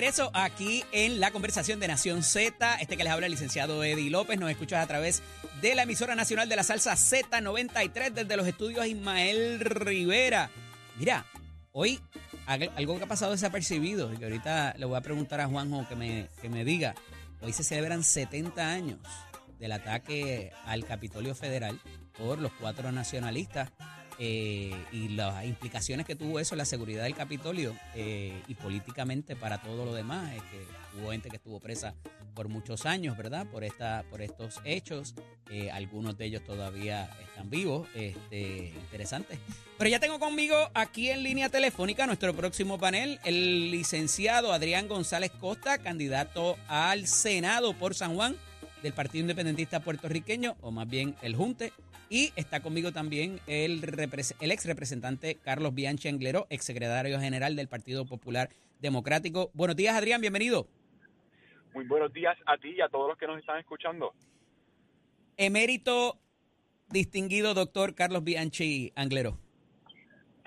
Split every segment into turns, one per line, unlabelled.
Regreso aquí en la conversación de Nación Z. Este que les habla el licenciado Eddie López. Nos escuchas a través de la emisora nacional de la salsa Z93 desde los estudios Ismael Rivera. Mira, hoy algo que ha pasado desapercibido y que ahorita le voy a preguntar a Juanjo que me, que me diga. Hoy se celebran 70 años del ataque al Capitolio Federal por los cuatro nacionalistas eh, y las implicaciones que tuvo eso en la seguridad del Capitolio eh, y políticamente para todo lo demás, que hubo gente que estuvo presa por muchos años, ¿verdad? Por esta, por estos hechos, eh, algunos de ellos todavía están vivos, este, interesante. Pero ya tengo conmigo aquí en línea telefónica nuestro próximo panel, el licenciado Adrián González Costa, candidato al Senado por San Juan del Partido Independentista Puertorriqueño, o más bien el Junte. Y está conmigo también el, el ex representante Carlos Bianchi Anglero, ex secretario general del Partido Popular Democrático. Buenos días, Adrián, bienvenido.
Muy buenos días a ti y a todos los que nos están escuchando.
Emérito, distinguido doctor Carlos Bianchi Anglero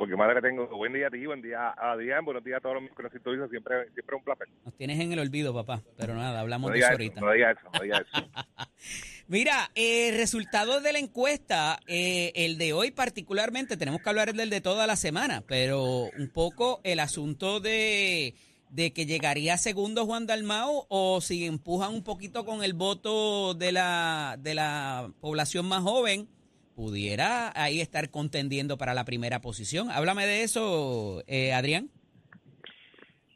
porque madre tengo. Buen día a ti, buen día a Adrián, buenos días a todos los que nos sintonizan, siempre, siempre un placer.
Nos tienes en el olvido, papá, pero nada, hablamos de eso ahorita.
No digas eso, no digas eso.
Mira, el resultado de la encuesta, eh, el de hoy particularmente, tenemos que hablar del de toda la semana, pero un poco el asunto de, de que llegaría segundo Juan Dalmao o si empujan un poquito con el voto de la, de la población más joven pudiera ahí estar contendiendo para la primera posición. Háblame de eso, eh, Adrián.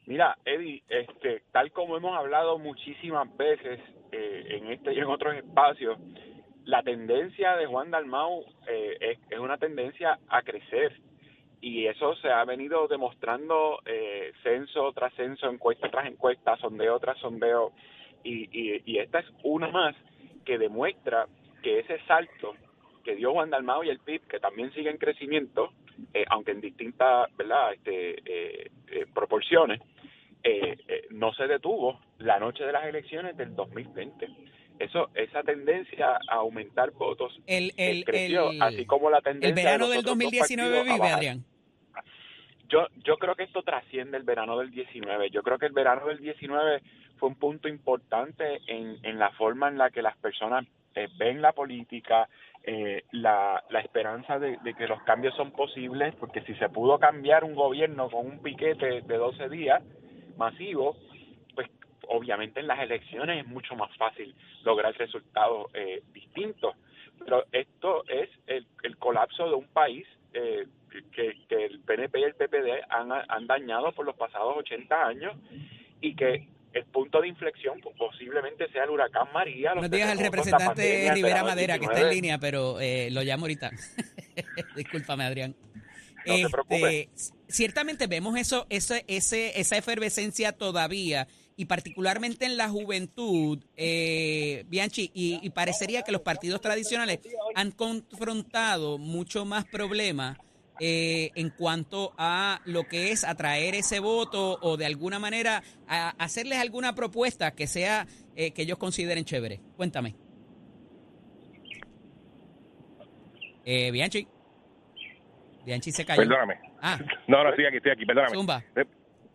Mira, Eddie, este, tal como hemos hablado muchísimas veces eh, en este y en otros espacios, la tendencia de Juan Dalmau eh, es, una tendencia a crecer y eso se ha venido demostrando eh, censo tras censo, encuesta tras encuesta, sondeo tras sondeo y, y, y esta es una más que demuestra que ese salto que dio Juan Dalmao y el PIB, que también sigue en crecimiento, eh, aunque en distintas ¿verdad? Este, eh, eh, proporciones, no se detuvo la noche de las elecciones del 2020. Eso, esa tendencia a aumentar votos
el, el,
creció, así como la tendencia...
¿El verano del 2019 vive, Adrián?
Yo, yo creo que esto trasciende el verano del 19. Yo creo que el verano del 19 fue un punto importante en, en la forma en la que las personas ven la política, eh, la, la, esperanza de, que los cambios son posibles, porque si se pudo cambiar un gobierno con un piquete de 12 días masivo, pues obviamente en las elecciones es mucho más fácil lograr resultados eh, distintos. Pero esto es el, colapso de un país eh, que, el PNP y el PPD han dañado por los pasados 80 años y que el punto de inflexión pues, posiblemente sea el huracán María.
Buenos días al representante Rivera Madera, que está en línea, pero eh, lo llamo ahorita. Discúlpame, Adrián.
No este,
Ciertamente vemos eso, ese, ese, esa efervescencia todavía, y particularmente en la juventud, eh, Bianchi, y, y parecería que los partidos tradicionales han confrontado mucho más problemas eh, en cuanto a lo que es atraer ese voto o de alguna manera a hacerles alguna propuesta que sea eh, que ellos consideren chévere. Cuéntame. Eh, Bianchi. Bianchi se cayó.
Perdóname.
Ah.
No, no, estoy aquí, estoy aquí, perdóname.
Zumba.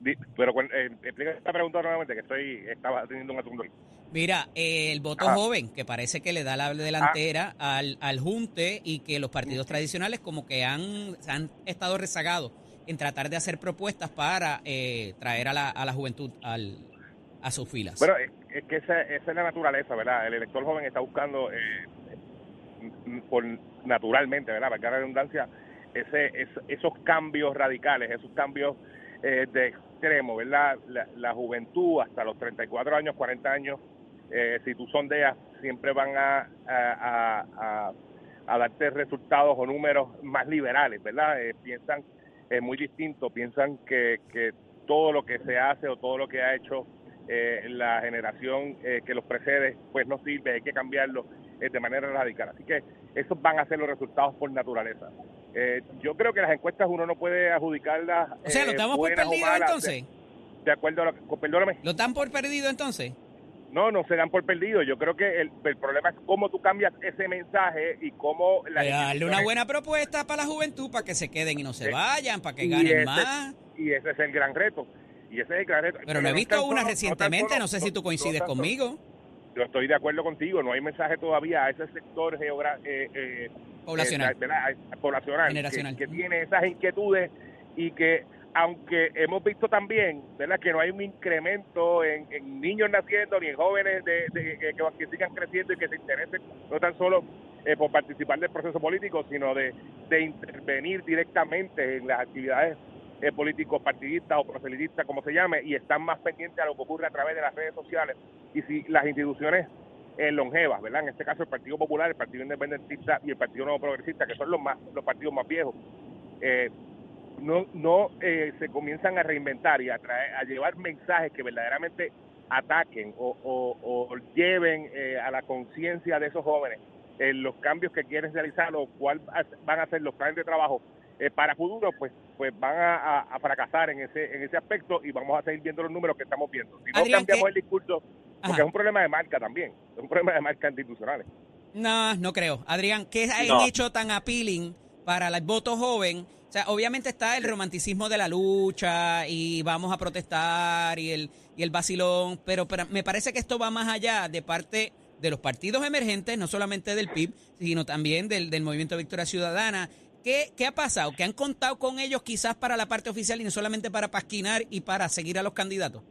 Eh, pero eh, explica esta pregunta nuevamente, que estoy estaba teniendo un asunto.
Mira, el voto
Ah.
joven, que parece que le da la delantera al, al junte y que los partidos tradicionales como que han, han estado rezagados en tratar de hacer propuestas para eh, traer a la, a la juventud al, a sus filas.
Bueno, es, que esa, esa es la naturaleza, ¿verdad? El elector joven está buscando, eh, por naturalmente, ¿verdad? Para la redundancia, ese, es- esos cambios radicales, esos cambios eh, de extremo, ¿verdad? La, la juventud hasta los 34 años, 40 años, eh, si tú sondeas, siempre van a, a, a, darte resultados o números más liberales, ¿verdad? Eh, piensan eh, muy distinto, piensan que, que todo lo que se hace o todo lo que ha hecho eh, la generación eh, que los precede, pues no sirve, hay que cambiarlo eh, de manera radical. Así que esos van a ser los resultados por naturaleza. Eh, yo creo que las encuestas uno no puede adjudicarlas.
O sea, ¿lo
eh,
estamos por perdido
malas,
entonces?
De, de acuerdo a lo que. Perdóname.
¿Lo están por perdido entonces?
No, no se dan por perdido. Yo creo que el, el problema es cómo tú cambias ese mensaje y cómo la
Pues darle una buena propuesta para la juventud, para que se queden y no se vayan, para que ganen más.
Y ese es el gran reto. Y ese es el gran reto.
Pero no he visto una
solo- no tan
recientemente,
solo-
no sé si tú coincides
no tan solo-
conmigo.
Yo estoy de acuerdo contigo. No hay mensaje todavía a ese sector geogra eh, eh,
Poblacional.
eh, ¿verdad? poblacional que-
Generacional.
Que, tiene esas inquietudes y que aunque hemos visto también verdad que no hay un incremento en, en niños naciendo ni en jóvenes de, de- que, que- que sigan creciendo y que se interesen no tan solo eh, por participar del proceso político sino de, de intervenir directamente en las actividades eh, políticos partidistas o proselitistas como se llame y están más pendientes a lo que ocurre a través de las redes sociales y si las instituciones eh, longevas, ¿verdad? En este caso el Partido Popular, el Partido Independentista y el Partido Nuevo Progresista, que son los más los partidos más viejos, eh, no no eh, se comienzan a reinventar y a traer, a llevar mensajes que verdaderamente ataquen o, o- o lleven eh, a la conciencia de esos jóvenes eh, los cambios que quieren realizar o cuál van a ser los planes de trabajo eh, para futuro, pues pues van a, a- a fracasar en ese en ese aspecto y vamos a seguir viendo los números que estamos viendo. Si no
Adrián,
cambiamos
¿qué?
el discurso, porque
Ajá.
es un problema de marca también, es un problema de marca institucionales.
No, no creo. Adrián, ¿qué han
No.
hecho tan appealing para el voto joven? O sea, obviamente está el romanticismo de la lucha y vamos a protestar y el, y el vacilón, pero, pero me parece que esto va más allá de parte de los partidos emergentes, no solamente del PIB, sino también del, del Movimiento Victoria Ciudadana. ¿Qué, ¿Qué ha pasado? ¿Que han contado con ellos quizás para la parte oficial y no solamente para pasquinar y para seguir a los candidatos?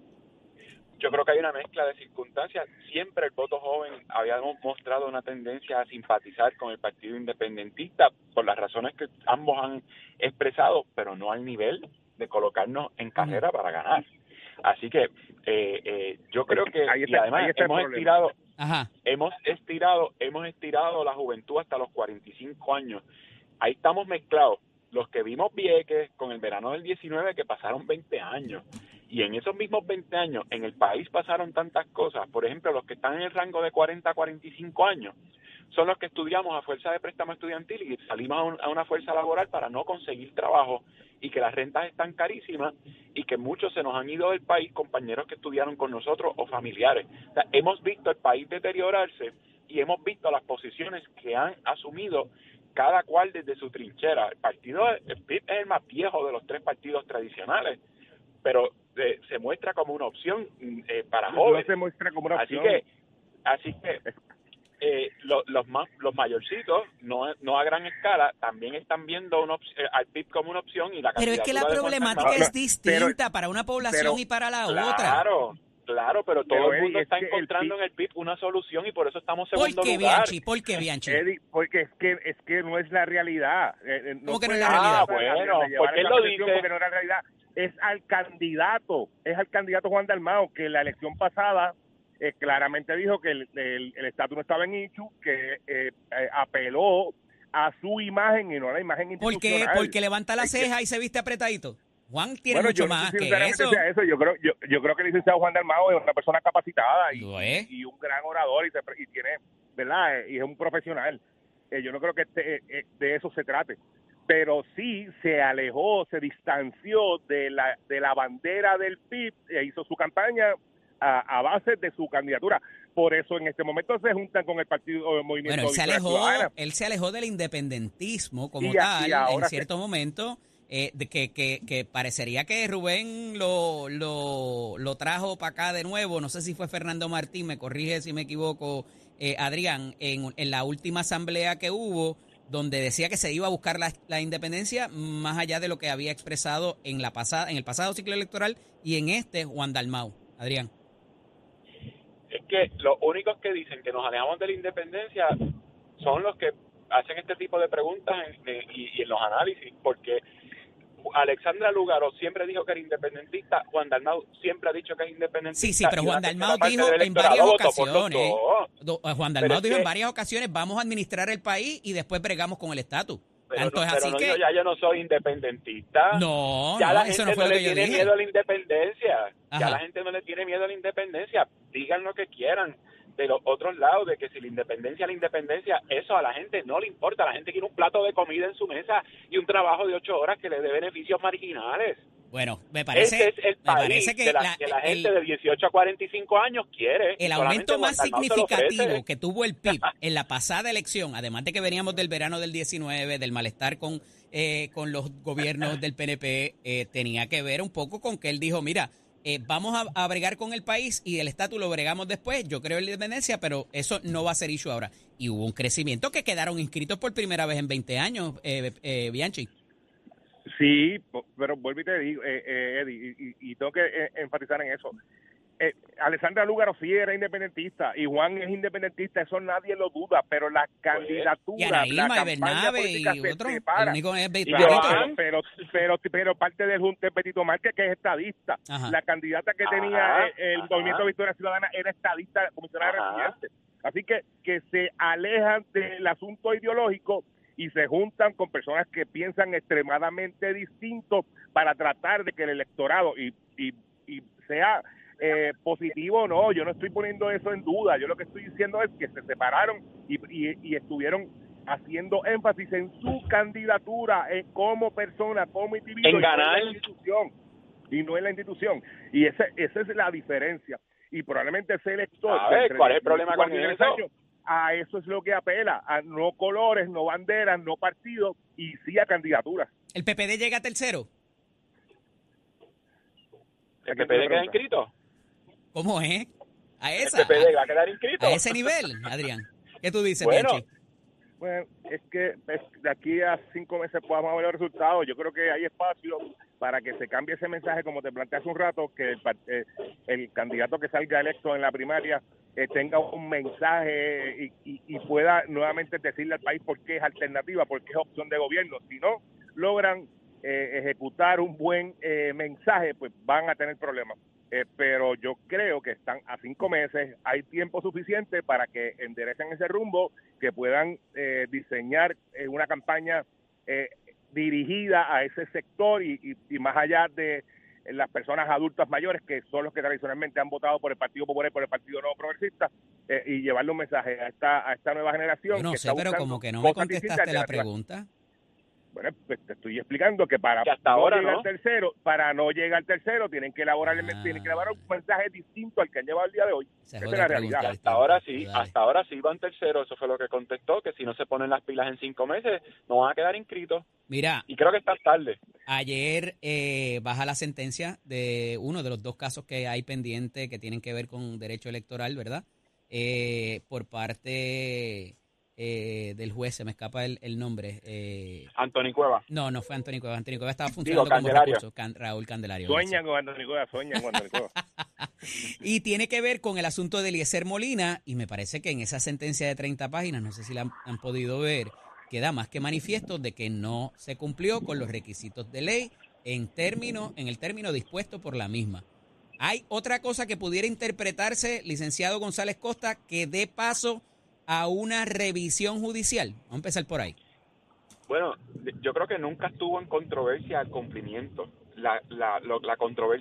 Yo creo que hay una mezcla de circunstancias. Siempre el voto joven había mostrado una tendencia a simpatizar con el Partido Independentista por las razones que ambos han expresado, pero no al nivel de colocarnos en carrera para ganar. Así que eh, eh, yo creo que
Ahí
y además
ahí está el
hemos
problema.
estirado
Ajá.
hemos estirado hemos estirado la juventud hasta los 45 años. Ahí estamos mezclados. Los que vimos Vieques con el verano del 19 que pasaron 20 años. Y en esos mismos 20 años en el país pasaron tantas cosas. Por ejemplo, los que están en el rango de 40 a 45 años son los que estudiamos a fuerza de préstamo estudiantil y salimos a, un- a una fuerza laboral para no conseguir trabajo y que las rentas están carísimas y que muchos se nos han ido del país, compañeros que estudiaron con nosotros o familiares. Hemos visto el país deteriorarse y hemos visto las posiciones que han asumido cada cual desde su trinchera. El partido, el PIB es el más viejo de los tres partidos tradicionales, pero eh, se muestra como una opción mm, eh, para
No
jóvenes.
se muestra como una
Así que, así que eh, lo- los más, los mayorcitos, no, no a gran escala, también están viendo una op- eh, al PIB como una opción y la
Pero es que la problemática es distinta para una población
pero-
y para la otra.
Claro, claro, pero todo
Pero,
el mundo
Eddie, es
está
el
encontrando
PIB
en el PIB una solución y por eso estamos
¿Por
segundo
qué,
lugar.
Bianchi? ¿Por qué, Bianchi?
Eddie, porque es que es que no es la realidad. Eh, eh,
¿Cómo que no es la realidad?
Ah, bueno, ¿por qué lo dice?
Porque no es la realidad. Es al candidato, es al candidato Juan Dalmao, que en la elección pasada eh, claramente dijo que el el- el estatus no estaba en Ichu, que eh, eh, apeló a su imagen y no a la imagen
¿Por qué?
institucional.
Porque levanta la ceja y se viste apretadito. Juan tiene
Bueno,
mucho
yo no sé
más
si
que eso.
sea eso. Yo creo, yo, yo creo que el licenciado Juan Dalmao es una persona capacitada y, un gran orador y, se y tiene, ¿verdad? Y es un profesional. Eh, yo no creo que este, eh, eh, de eso se trate. Pero sí se alejó, se distanció de la, de la bandera del PIB e hizo su campaña a, a base de su candidatura. Por eso en este momento se juntan con el partido el movimiento
Bueno, él se alejó,
Ciudadana.
él se alejó del independentismo como
Y
tal
y
en
se-
cierto momento. Eh, que, que, que parecería que Rubén lo, lo, lo trajo para acá de nuevo. No sé si fue Fernando Martín, me corrige si me equivoco, eh, Adrián, en, en la última asamblea que hubo, donde decía que se iba a buscar la, la independencia más allá de lo que había expresado en, la pasada, en el pasado ciclo electoral y en este Juan Dalmau. Adrián.
es que los únicos que dicen que nos alejamos de la independencia son los que hacen este tipo de preguntas en- y en los análisis, porque Alexandra Lugaro siempre dijo que era independentista, Juan Dalmau siempre ha dicho que es independentista.
Sí, sí, pero Juan Dalmau
parte
dijo en varias ocasiones, eh, Juan Dalmau dijo en varias ocasiones, vamos a administrar el país y después bregamos con el estatus.
Pero,
Tanto
no,
es
pero
así
no
que...
digo, ya yo no soy independentista.
No,
ya
no,
la
eso
gente
no fue
no
lo
le
que yo
tiene
dije.
miedo a la independencia.
Ajá.
Ya la gente no le tiene miedo a la independencia. Digan lo que quieran. De los otros lados, de que si la independencia la independencia, eso a la gente no le importa. La gente quiere un plato de comida en su mesa y un trabajo de ocho horas que le dé beneficios marginales.
Bueno, me parece,
Ese es el
me
país
parece que,
la,
la-
que la
el-
gente de 18 a 45 años quiere.
El aumento más significativo que tuvo el PIB en la pasada elección, además de que veníamos del verano del 19, del malestar con, eh, con los gobiernos del PNP, eh, tenía que ver un poco con que él dijo, mira, eh, vamos a, a bregar con el país y el estatus lo bregamos después, yo creo en la independencia, pero eso no va a ser issue ahora. Y hubo un crecimiento que quedaron inscritos por primera vez en 20 años, eh, eh, Bianchi.
Sí, pero vuelvo y te digo, eh, eh, Eddie, y, y- y tengo que eh, enfatizar en eso. Eh, Alessandra Lúgaro sí era independentista y Juan es independentista, eso nadie lo duda, pero la candidatura,
Y
la campaña
Bernabe y
política se
otro, el
separa.
único es
Y
Benito.
pero, pero, pero, pero parte del Junte de Petito Márquez, que es estadista.
Ajá.
La candidata que
Ajá,
tenía eh, el. Movimiento Victoria Ciudadana era estadista, comisionada
Ajá.
residente. Así que, que se alejan del asunto ideológico y se juntan con personas que piensan extremadamente distinto para tratar de que el electorado y, y, y sea eh, positivo o no, yo no estoy poniendo eso en duda, yo lo que estoy diciendo es que se separaron y, y, y estuvieron haciendo énfasis en su candidatura eh, como persona, como individuo,
En
y no
ganar.
en la institución, y no en la institución. Y ese, esa es la diferencia. Y probablemente ese elector...
A ver, ¿cuál es el problema con
24 y
eso?
18, A eso es lo que apela, a no colores, no banderas, no partidos, y sí a candidaturas.
¿El PPD llega a tercero?
¿El
¿A qué te
PPD queda inscrito?
¿Cómo es? A
¿El
esa.
PPD va a quedar inscrito?
A ese nivel, Adrián. ¿Qué tú dices,
Bueno,
Bianchi?
Bueno, es que de aquí a cinco meses podamos ver los resultados. Yo creo que hay espacio para que se cambie ese mensaje, como te planteé hace un rato, que el, eh, el candidato que salga electo en la primaria eh, tenga un mensaje y, y- y pueda nuevamente decirle al país por qué es alternativa, por qué es opción de gobierno. Si no logran eh, ejecutar un buen eh, mensaje, pues van a tener problemas. Eh, pero yo creo que están a cinco meses, hay tiempo suficiente para que enderecen ese rumbo, que puedan eh, diseñar eh, una campaña eh, dirigida a ese sector y, y- y más allá de las personas adultas mayores, que son los que tradicionalmente han votado por el Partido Popular y por el Partido Nuevo Progresista, eh, y llevarle un mensaje a esta, a esta nueva generación.
Yo no
que
sé, pero como que no me contestaste la pregunta.
Bueno, pues te estoy explicando que para
Que hasta ahora
llegar
no.
tercero, para no llegar al tercero, tienen que elaborar el-
Ah.
tienen que elaborar un mensaje distinto al que han llevado el día de hoy.
Se
Esa es la realidad.
Hasta ahora
Dale.
sí, hasta ahora sí van tercero, eso fue lo que contestó, que si no se ponen las pilas en cinco meses, no van a quedar inscritos.
Mira,
Y creo que están tarde.
ayer eh, baja la sentencia de uno de los dos casos que hay pendiente que tienen que ver con derecho electoral, ¿verdad? Eh, por parte eh, del juez, se me escapa el, el nombre. eh,
Anthony Cueva.
no, no fue Antonio Cueva. Antonio Cueva estaba funcionando como
Candelario.
recurso. Can- Raúl Candelario.
Sueñan con Antonio Cueva, sueñan con Antonio Cueva.
Y tiene que ver con el asunto de Eliezer Molina, y me parece que en esa sentencia de 30 páginas, no sé si la han, han podido ver, queda más que manifiesto de que no se cumplió con los requisitos de ley en término, en el término dispuesto por la misma. Hay otra cosa que pudiera interpretarse, licenciado González Costa, que dé paso a una revisión judicial. Vamos a empezar por ahí.
Bueno, yo creo que nunca estuvo en controversia el cumplimiento. La, la, la controversia